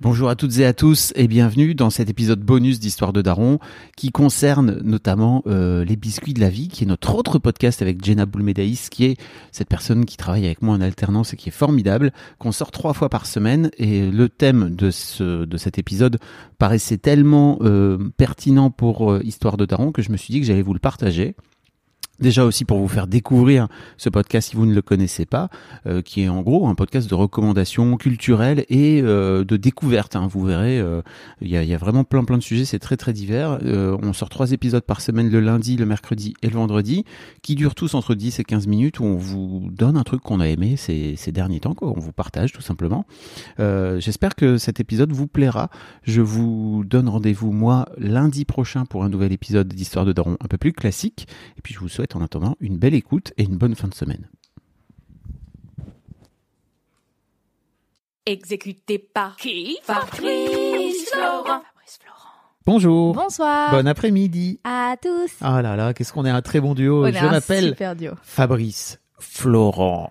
Bonjour à toutes et à tous et bienvenue dans cet épisode bonus d'Histoire de Daron qui concerne notamment euh, les biscuits de la vie, qui est notre autre podcast avec Jenna Boulmedaïs, qui est cette personne qui travaille avec moi en alternance et qui est formidable, qu'on sort trois fois par semaine. Et le thème de, ce, de cet épisode paraissait tellement euh, pertinent pour euh, Histoire de Daron que je me suis dit que j'allais vous le partager. Déjà aussi pour vous faire découvrir ce podcast si vous ne le connaissez pas, euh, qui est en gros un podcast de recommandations culturelles et euh, de découverte. hein. Vous verrez, euh, il y, a, y a vraiment plein plein de sujets, c'est très très divers. Euh, on sort trois épisodes par semaine le lundi, le mercredi et le vendredi, qui durent tous entre 10 et 15 minutes où on vous donne un truc qu'on a aimé ces, ces derniers temps, quoi. on vous partage tout simplement. Euh, J'espère que cet épisode vous plaira. Je vous donne rendez-vous moi lundi prochain pour un nouvel épisode d'Histoire de Daron un peu plus classique. Et puis je vous souhaite en attendant une belle écoute et une bonne fin de semaine. Exécuté par qui Fabrice Florent. Bonjour. Bonsoir Bon après-midi. à tous. Ah là là, qu'est-ce qu'on est un très bon duo. On Je m'appelle. Fabrice Florent.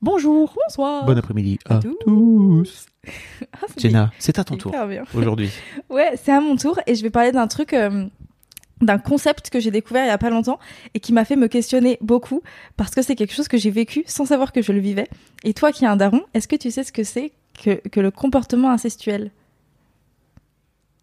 Bonjour, Bonsoir. bon après-midi à tous. tous. Ah, Jenna, c'est à ton tour aujourd'hui. Ouais, c'est à mon tour et je vais parler d'un truc, euh, d'un concept que j'ai découvert il y a pas longtemps et qui m'a fait me questionner beaucoup parce que c'est quelque chose que j'ai vécu sans savoir que je le vivais. Et toi qui es un daron, est-ce que tu sais ce que c'est que, que le comportement incestuel?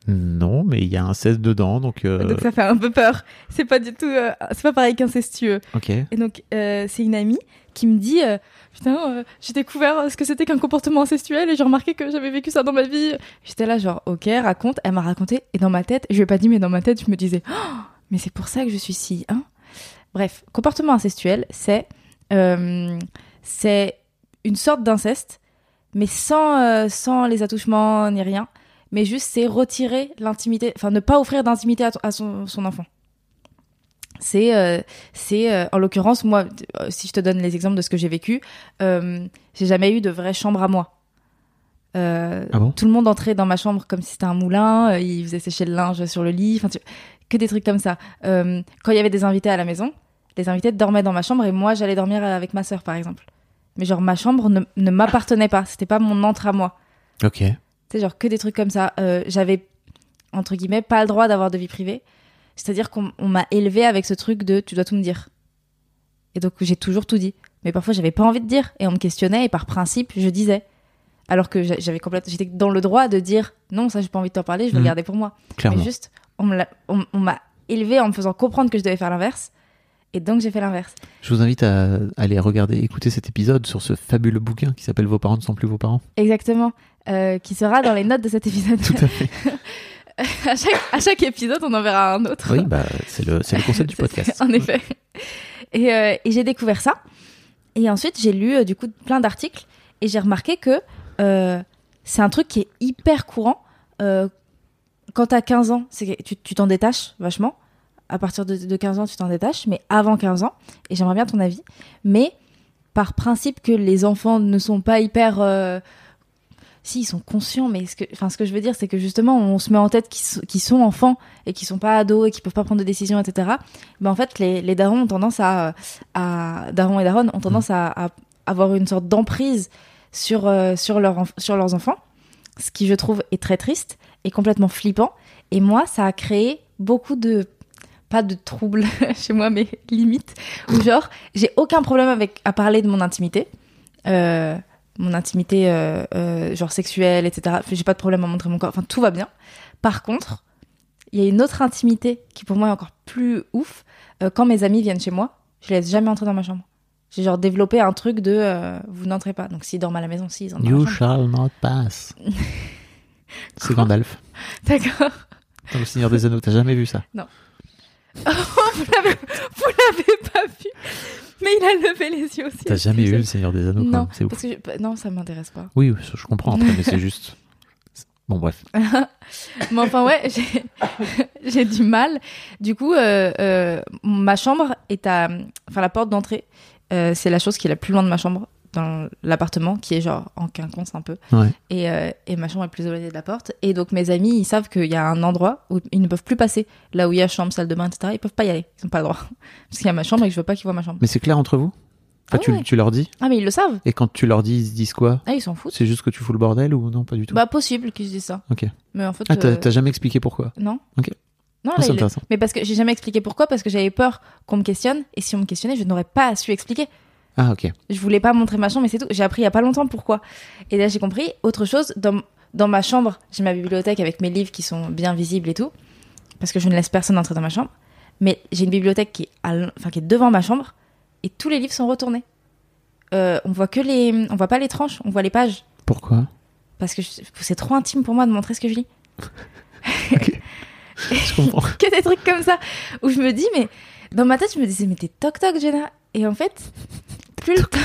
Non, mais il y a un 16 dedans, donc. euh, Donc ça fait un peu peur. C'est pas du tout, euh, c'est pas pareil qu'incestueux. Ok. Et donc, euh, c'est une amie qui me dit euh, Putain, j'ai découvert ce que c'était qu'un comportement incestuel et j'ai remarqué que j'avais vécu ça dans ma vie. J'étais là, genre, ok, raconte. Elle m'a raconté. Et dans ma tête, je lui ai pas dit, mais dans ma tête, je me disais Oh, Mais c'est pour ça que je suis si. Hein Bref, comportement incestuel, c'est. c'est une sorte d'inceste, mais sans, sans les attouchements ni rien. Mais juste, c'est retirer l'intimité, enfin, ne pas offrir d'intimité à, son, son enfant. C'est, euh, c'est euh, en l'occurrence, moi, euh, si je te donne les exemples de ce que j'ai vécu, euh, j'ai jamais eu de vraie chambre à moi. Ah bon? tout le monde entrait dans ma chambre comme si c'était un moulin, il faisait sécher le linge sur le lit, enfin, tu- que des trucs comme ça. Quand il y avait des invités à la maison, les invités dormaient dans ma chambre et moi j'allais dormir avec ma sœur par exemple. Mais genre ma chambre ne, ne m'appartenait pas, c'était pas mon entre à moi. Ok. Tu sais, genre que des trucs comme ça. Euh, J'avais, entre guillemets, pas le droit d'avoir de vie privée. C'est-à-dire qu'on on m'a élevé avec ce truc de tu dois tout me dire. Et donc j'ai toujours tout dit. Mais parfois j'avais pas envie de dire et on me questionnait et par principe je disais. Alors que j'a- j'avais complètement, j'étais dans le droit de dire non, ça j'ai pas envie de t'en parler, je vais le garder pour moi. Clairement. Mais juste, on m'a élevé en me faisant comprendre que je devais faire l'inverse. Et donc j'ai fait l'inverse. Je vous invite à aller regarder, écouter cet épisode sur ce fabuleux bouquin qui s'appelle Vos parents ne sont plus vos parents. Exactement. Euh, qui sera dans les notes de cet épisode. Tout à fait. à, chaque, à chaque épisode, on en verra un autre. Oui, bah, c'est le, le concept du podcast. En effet. Et, euh, et j'ai découvert ça. Et ensuite, j'ai lu euh, du coup plein d'articles et j'ai remarqué que c'est un truc qui est hyper courant. Quand t'as 15 ans, tu t'en détaches vachement. À partir de, de 15 ans, tu t'en détaches, mais avant 15 ans, et j'aimerais bien ton avis, mais par principe que les enfants ne sont pas hyper... euh, si ils sont conscients, mais ce que, enfin, ce que je veux dire, c'est que justement, on se met en tête qu'ils sont, enfants et qu'ils sont pas ados et qu'ils peuvent pas prendre de décisions, etc. Ben en fait, les, les darons ont tendance à, à darons et daronnes ont tendance à, avoir une sorte d'emprise sur euh, sur leur sur leurs enfants, ce qui je trouve est très triste et complètement flippant. Et moi, ça a créé beaucoup de pas de troubles chez moi, mais limite où genre j'ai aucun problème avec à parler de mon intimité. Euh, mon intimité euh, euh, genre sexuelle, etc. J'ai pas de problème à montrer mon corps. Enfin, tout va bien. Par contre, il y a une autre intimité qui pour moi est encore plus ouf. Euh, quand mes amis viennent chez moi, je les laisse jamais entrer dans ma chambre. J'ai genre développé un truc de vous n'entrez pas. Donc s'ils dorment à la maison, si ils entrent You shall not pass. C'est Gandalf. D'accord. Dans le Seigneur des Anneaux, t'as jamais vu ça? Oh, vous l'avez pas vu. Mais il a levé les yeux aussi. T'as jamais vu le Seigneur des Anneaux Non, C'est parce que je- bah, non, ça m'intéresse pas. Oui, je comprends après, mais c'est juste. Bon, bref. Mais enfin ouais, j'ai j'ai du mal. Du coup, euh, euh, ma chambre est à, enfin la porte d'entrée, euh, c'est la chose qui est la plus loin de ma chambre dans l'appartement, qui est genre en quinconce un peu. Ouais. Et, euh, et ma chambre est plus éloignée de la porte. Et donc mes amis, ils savent qu'il y a un endroit où ils ne peuvent plus passer, là où il y a chambre, salle de bain, etc. Ils peuvent pas y aller, ils ont pas le droit, parce qu'il y a ma chambre et que je veux pas qu'ils voient ma chambre. Mais c'est clair entre vous? Ah tu, ouais. tu leur dis? Ah mais ils le savent. Et quand tu leur dis, ils se disent quoi? Ah ils s'en foutent. C'est juste que tu fous le bordel ou non Pas du tout? Bah possible qu'ils se disent ça. Ok. Mais en fait. Ah, t'as euh, jamais expliqué pourquoi? Non. Ok. Non, Ah, là, il-. Mais parce que j'ai jamais expliqué pourquoi, parce que j'avais peur qu'on me questionne, et si on me questionnait, je n'aurais pas su expliquer. Ah, ok. Je voulais pas montrer ma chambre, mais c'est tout. J'ai appris il y a pas longtemps pourquoi. Et là, j'ai compris. Autre chose, dans, dans ma chambre, j'ai ma bibliothèque avec mes livres qui sont bien visibles et tout, parce que je ne laisse personne entrer dans ma chambre. Mais j'ai une bibliothèque qui est, à enfin, qui est devant ma chambre, et tous les livres sont retournés. Euh, on voit que les, on voit pas les tranches, on voit les pages, Pourquoi? Parce que c'est trop intime pour moi de montrer ce que je lis. Je comprends. que des trucs comme ça où je me dis mais dans ma tête je me disais mais t'es toc toc Jenna et en fait plus le temps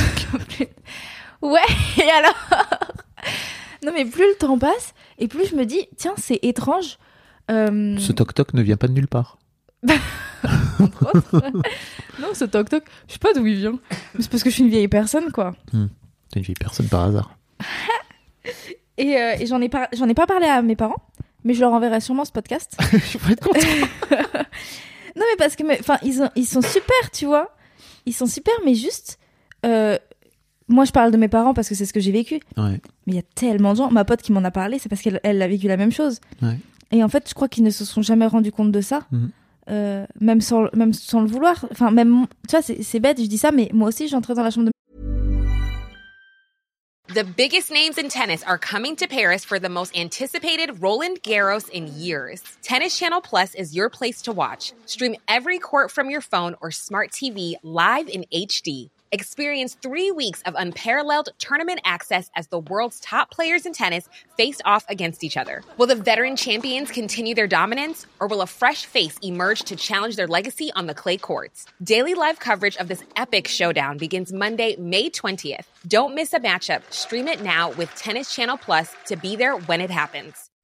ouais et alors non mais plus le temps passe et plus je me dis tiens c'est étrange euh, Ce toc-toc ne vient pas de nulle part. non ce toc toc je sais pas d'où il vient Mais c'est parce que je suis une vieille personne quoi T'es une vieille personne par hasard. et, euh, et j'en ai ai pas parlé à mes parents mais je leur enverrai sûrement ce podcast Je pourrais être. Non, mais parce que, enfin, ils, ont- ils sont super, tu vois. Ils sont super, mais juste. Euh, moi, je parle de mes parents parce que c'est ce que j'ai vécu. Ouais. Mais il y a tellement de gens. Ma pote qui m'en a parlé, c'est parce qu'elle elle a vécu la même chose. Ouais. Et en fait, je crois qu'ils ne se sont jamais rendus compte de ça. Mhm. Euh, même, sans, même sans le vouloir. Enfin, même. Tu vois, c'est c'est bête, je dis ça, mais moi aussi, j'entrais dans la chambre de. The biggest names in tennis are coming to Paris for the most anticipated Roland Garros in years. Tennis Channel Plus is your place to watch. Stream every court from your phone or smart TV live in HD. Experience three weeks of unparalleled tournament access as the world's top players in tennis face off against each other. Will the veteran champions continue their dominance, or will a fresh face emerge to challenge their legacy on the clay courts? Daily live coverage of this epic showdown begins Monday, May 20th. Don't miss a matchup. Stream it now with Tennis Channel Plus to be there when it happens.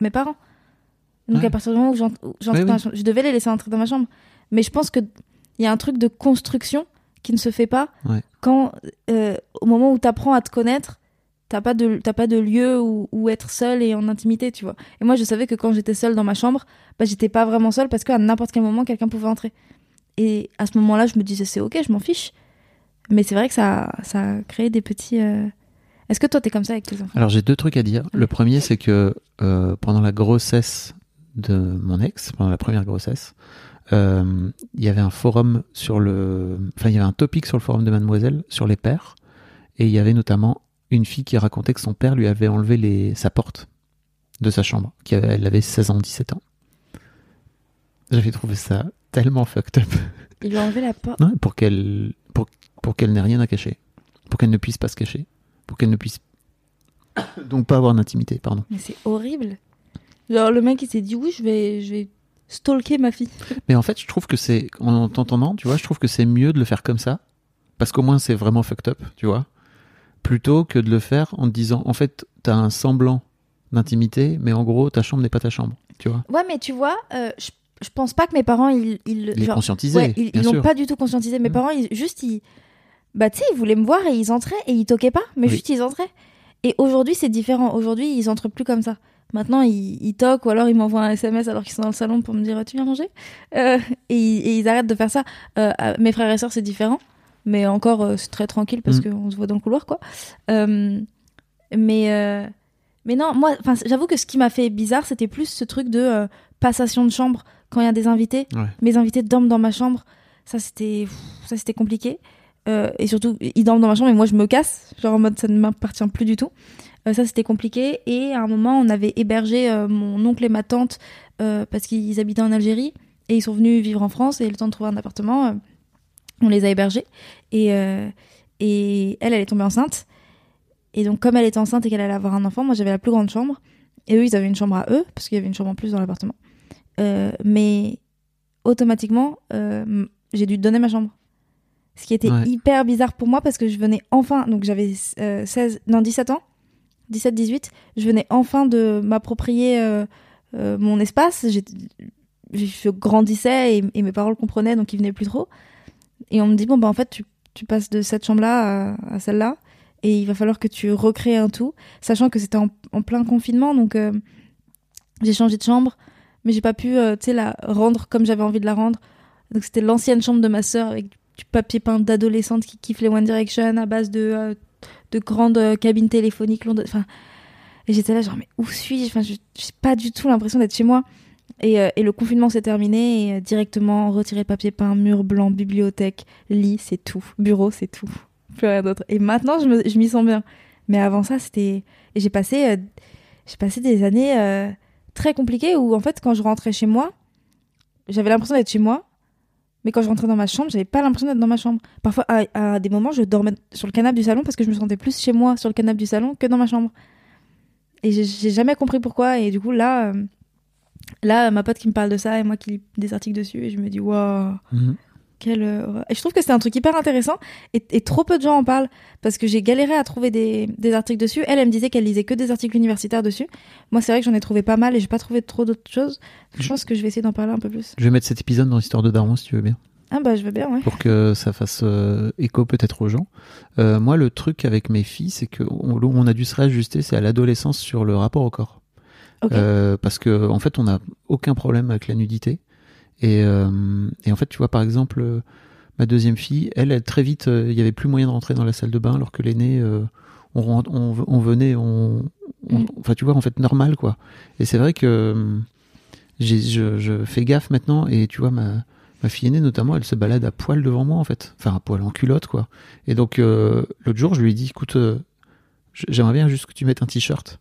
Mes parents. Donc Ouais. à partir du moment où j'ent- où j'entrais Oui, dans la chambre, je devais les laisser entrer dans ma chambre. Mais je pense que il y a un truc de construction qui ne se fait pas Ouais. quand euh, au moment où t'apprends à te connaître, t'as pas de t'as pas de lieu où, où être seul et en intimité, tu vois. Et moi je savais que quand j'étais seule dans ma chambre, bah j'étais pas vraiment seule parce qu'à n'importe quel moment quelqu'un pouvait entrer. Et à ce moment-là, je me disais c'est ok, je m'en fiche. Mais c'est vrai que ça ça a créé des petits. euh, Est-ce que toi t'es comme ça avec tes enfants? Alors j'ai deux trucs à dire. Le premier, c'est que euh, pendant la grossesse de mon ex, pendant la première grossesse, euh, il y avait un forum sur le, enfin il y avait un topic sur le forum de Mademoiselle sur les pères, et il y avait notamment une fille qui racontait que son père lui avait enlevé les, sa porte de sa chambre, qui avait, elle avait 16 ans, 17 ans. J'avais trouvé ça tellement fucked up. Il lui a enlevé la porte. Ouais, pour qu'elle pour, pour qu'elle n'ait rien à cacher. Pour qu'elle ne puisse pas se cacher. Pour qu'elle ne puisse donc pas avoir d'intimité, pardon. Mais c'est horrible. Genre, le mec, il s'est dit, oui, je vais, je vais stalker ma fille. Mais en fait, je trouve que c'est, en t'entendant, tu vois, je trouve que c'est mieux de le faire comme ça, parce qu'au moins c'est vraiment fucked up, tu vois, plutôt que de le faire en te disant, en fait, t'as un semblant d'intimité, mais en gros, ta chambre n'est pas ta chambre, tu vois. Ouais, mais tu vois, euh, je, je pense pas que mes parents, ils. ils genre- Ouais, ils ils l'ont pas du tout conscientisé. Mes Mm. parents, ils, juste, ils. Bah, tu sais, ils voulaient me voir et ils entraient et ils toquaient pas, mais Oui. juste ils entraient. Et aujourd'hui, c'est différent. Aujourd'hui, ils entrent plus comme ça. Maintenant, ils, ils toquent ou alors ils m'envoient un SMS alors qu'ils sont dans le salon pour me dire Tu viens manger? Euh, et, et ils arrêtent de faire ça. Euh, mes frères et sœurs, c'est différent. Mais encore, euh, c'est très tranquille parce Mm. qu'on se voit dans le couloir, quoi. Mais, mais non, moi, j'avoue que ce qui m'a fait bizarre, c'était plus ce truc de passation de chambre quand il y a des invités. Ouais. Mes invités dorment dans ma chambre. Ça, c'était, pff, ça, c'était compliqué. Euh, et surtout, ils dorment dans ma chambre et moi, je me casse. Genre en mode, ça ne m'appartient plus du tout. Euh, ça, c'était compliqué. Et à un moment, on avait hébergé euh, mon oncle et ma tante parce qu'ils habitaient en Algérie et ils sont venus vivre en France et le temps de trouver un appartement, on les a hébergés. Et, et elle, elle est tombée enceinte. Et donc, comme elle était enceinte et qu'elle allait avoir un enfant, moi, j'avais la plus grande chambre. Et eux, ils avaient une chambre à eux parce qu'il y avait une chambre en plus dans l'appartement. Mais automatiquement, j'ai dû donner ma chambre. Ce qui était Ouais. hyper bizarre pour moi parce que je venais enfin, donc j'avais euh, 16, non 17 ans, 17, 18, je venais enfin de m'approprier euh, euh, mon espace. Je grandissais et, et mes parents le comprenaient donc ils venaient plus trop. Et on me dit, bon, bah en fait, tu, tu passes de cette chambre-là à, à celle-là et il va falloir que tu recrées un tout, sachant que c'était en, en plein confinement donc euh, j'ai changé de chambre mais j'ai pas pu tu sais la rendre comme j'avais envie de la rendre donc c'était l'ancienne chambre de ma sœur avec du papier peint d'adolescente qui kiffe les One Direction à base de euh, de grandes euh, cabines téléphoniques longues enfin et j'étais là genre mais où suis-je? Enfin je- j'ai pas du tout l'impression d'être chez moi. Et, euh, et le confinement s'est terminé et euh, directement retiré papier peint mur blanc bibliothèque lit c'est tout. Bureau c'est tout. Plus rien d'autre. Et maintenant je m'y sens bien. Mais avant ça c'était et j'ai passé euh, j'ai passé des années très compliquées où en fait quand je rentrais chez moi j'avais l'impression d'être chez moi mais quand je rentrais dans ma chambre j'avais pas l'impression d'être dans ma chambre. Parfois à, des moments je dormais sur le canapé du salon parce que je me sentais plus chez moi sur le canapé du salon que dans ma chambre. Et j'ai- j'ai jamais compris pourquoi. Et du coup là euh, là ma pote qui me parle de ça et moi qui lis des articles dessus et je me dis waouh. Mhm. Et je trouve que c'est un truc hyper intéressant et, et trop peu de gens en parlent parce que j'ai galéré à trouver des, des articles dessus. Elle, elle me disait qu'elle lisait que des articles universitaires dessus. Moi, c'est vrai que j'en ai trouvé pas mal et j'ai pas trouvé trop d'autres choses. Je pense que je vais essayer d'en parler un peu plus. Je vais mettre cet épisode dans l'histoire de Daron si tu veux bien. Ah bah je veux bien, ouais. pour que ça fasse euh, écho peut-être aux gens. Euh, moi, le truc avec mes filles, c'est que on, a dû se réajuster, c'est à l'adolescence sur le rapport au corps. Ok. Euh, parce que en fait, on n'a aucun problème avec la nudité. Et, euh, et en fait, tu vois, par exemple, euh, ma deuxième fille, elle, elle très vite, euh, il y avait plus moyen de rentrer dans la salle de bain, alors que l'aîné, euh, on, on, on venait, on, Mm. enfin, tu vois, en fait, normal, quoi. Et c'est vrai que euh, je, je fais gaffe maintenant, et tu vois, ma, ma fille aînée notamment, elle se balade à poil devant moi, en fait. Enfin, à poil en culotte, quoi. Et donc, euh, l'autre jour, je lui ai dit, écoute, euh, j'aimerais bien juste que tu mettes un t-shirt.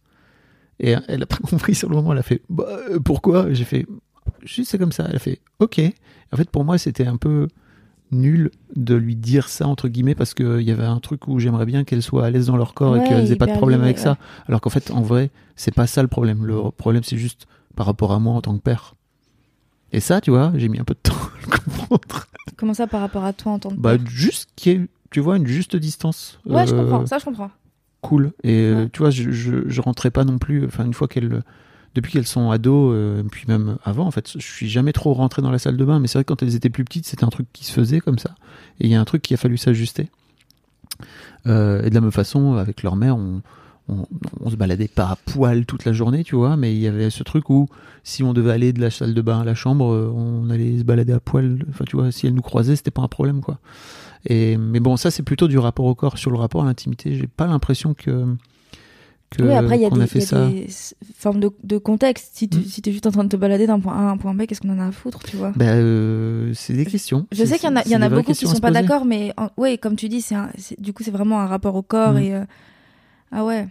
Et elle a pas compris sur le moment, elle a fait, bah, euh, pourquoi? J'ai fait, juste c'est comme ça. Elle a fait, ok. En fait, pour moi, c'était un peu nul de lui dire ça, entre guillemets, parce qu'il y avait un truc où j'aimerais bien qu'elle soit à l'aise dans leur corps Ouais, et qu'elles aient pas de problème avec ouais. ça. Alors qu'en fait, en vrai, c'est pas ça le problème. Le problème, c'est juste par rapport à moi en tant que père. Et ça, tu vois, j'ai mis un peu de temps à le comprendre. Comment ça par rapport à toi en tant que Bah, père? juste qu'il y ait, tu vois, une juste distance. Ouais, je Euh, comprends. Ça, je comprends. cool. Et euh, Ouais. tu vois, je, je, je rentrais pas non plus. Enfin, une fois qu'elles, depuis qu'elles sont ados, euh, puis même avant, en fait, je suis jamais trop rentré dans la salle de bain. Mais c'est vrai que quand elles étaient plus petites, c'était un truc qui se faisait comme ça. Et il y a un truc qui a fallu s'ajuster. Euh, et de la même façon, avec leur mère, on, on, on se baladait pas à poil toute la journée, tu vois. Mais il y avait ce truc où si on devait aller de la salle de bain à la chambre, euh, on allait se balader à poil. Enfin, tu vois, si elles nous croisaient, c'était pas un problème, quoi. Et, mais bon, ça, c'est plutôt du rapport au corps. Sur le rapport à l'intimité, j'ai pas l'impression que. Que oui, après, il y a qu'on des, fait il y a ça. des formes de, de contexte. Si tu Mm. si es juste en train de te balader d'un point A à un point B, qu'est-ce qu'on en a à foutre, tu vois? Euh, c'est des questions. Je sais qu'il y en a, y en beaucoup qui sont pas d'accord, mais ouais, comme tu dis, c'est un- c'est- du coup c'est vraiment un rapport au corps Mm. et euh, ah ouais.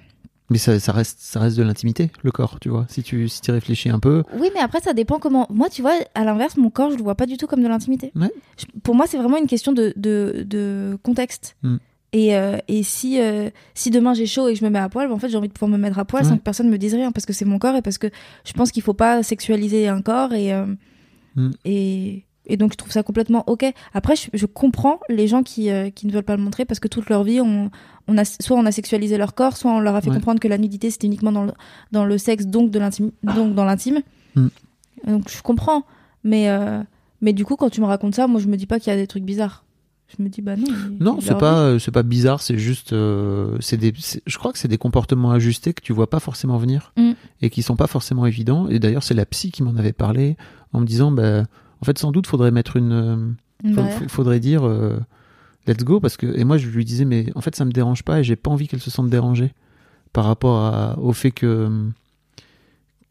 Mais ça, ça reste, ça reste de l'intimité, le corps, tu vois. Si tu, si tu réfléchis un peu, Oui, mais après ça dépend comment. Moi, tu vois, à l'inverse, mon corps, je le vois pas du tout comme de l'intimité. Ouais. Je- Pour moi, c'est vraiment une question de de, de contexte. Mm. Et, euh, et si, euh, si demain j'ai chaud et que je me mets à poil, bah, en fait, j'ai envie de pouvoir me mettre à poil Ouais. sans que personne me dise rien parce que c'est mon corps et parce que je pense qu'il faut pas sexualiser un corps et, euh, Mm. et, et donc je trouve ça complètement ok. Après, je, je comprends les gens qui, qui ne veulent pas le montrer parce que toute leur vie, on, on a, soit on a sexualisé leur corps, soit on leur a fait Ouais. comprendre que la nudité c'était uniquement dans le, dans le sexe, donc, de l'intime, donc dans l'intime. Mm. Donc je comprends. Mais, mais du coup, quand tu me racontes ça, moi je me dis pas qu'il y a des trucs bizarres. Je me dis, bah non. Non, c'est pas, euh, c'est pas bizarre, c'est juste, euh, c'est des, je crois que c'est des comportements ajustés que tu vois pas forcément venir Mm. et qui sont pas forcément évidents. Et d'ailleurs, c'est la psy qui m'en avait parlé en me disant, bah, en fait, sans doute, faudrait mettre une, faut- faudrait dire, euh, let's go, parce que, et moi, je lui disais, mais en fait, ça me dérange pas et j'ai pas envie qu'elle se sente dérangée par rapport à- au fait que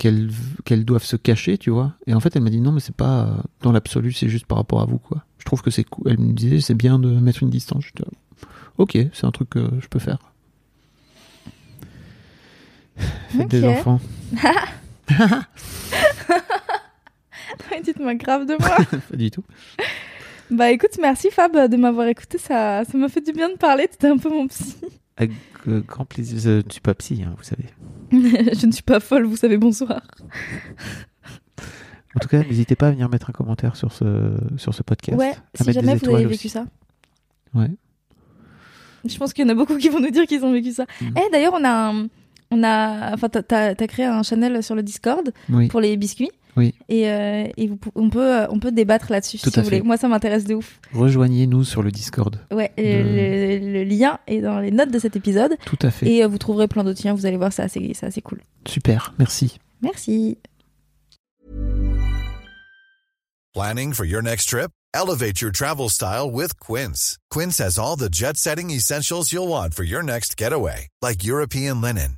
qu'elles qu'elles doivent se cacher, tu vois. Et en fait, elle m'a dit non, mais c'est pas euh, dans l'absolu, c'est juste par rapport à vous, quoi. Je trouve que c'est cool. Elle me disait, c'est bien de mettre une distance. J'étais, Ok, c'est un truc que je peux faire. Faites des Ok. enfants. Dites-moi grave de moi. Pas du tout. bah écoute, merci Fab de m'avoir écouté. Ça, ça m'a fait du bien de parler. T'étais un peu mon psy. Avec euh, grand plaisir. Je ne suis pas psy, hein, vous savez. je ne suis pas folle, vous savez, bonsoir. En tout cas, n'hésitez pas à venir mettre un commentaire sur ce, sur ce podcast. Ouais, à si jamais vous avez vécu aussi. ça. Ouais. Je pense qu'il y en a beaucoup qui vont nous dire qu'ils ont vécu ça. Mhm. Eh, d'ailleurs, on a un- On a, enfin, t'as- t'as t'as créé un channel sur le Discord Oui. pour les biscuits. Oui. Et, euh, et vous on peut, euh, on peut débattre là-dessus Tout si à vous voulez. fait. Moi, ça m'intéresse de ouf. Rejoignez-nous sur le Discord. Ouais. et Le, le lien est dans les notes de cet épisode Tout à fait. et euh, vous trouverez plein d'autres liens. Vous allez voir, c'est assez, c'est assez cool. Super, merci. Merci. Planning for your next trip? Elevate your travel style with Quince. Quince has all the jet setting essentials you'll want for your next getaway, like European linen,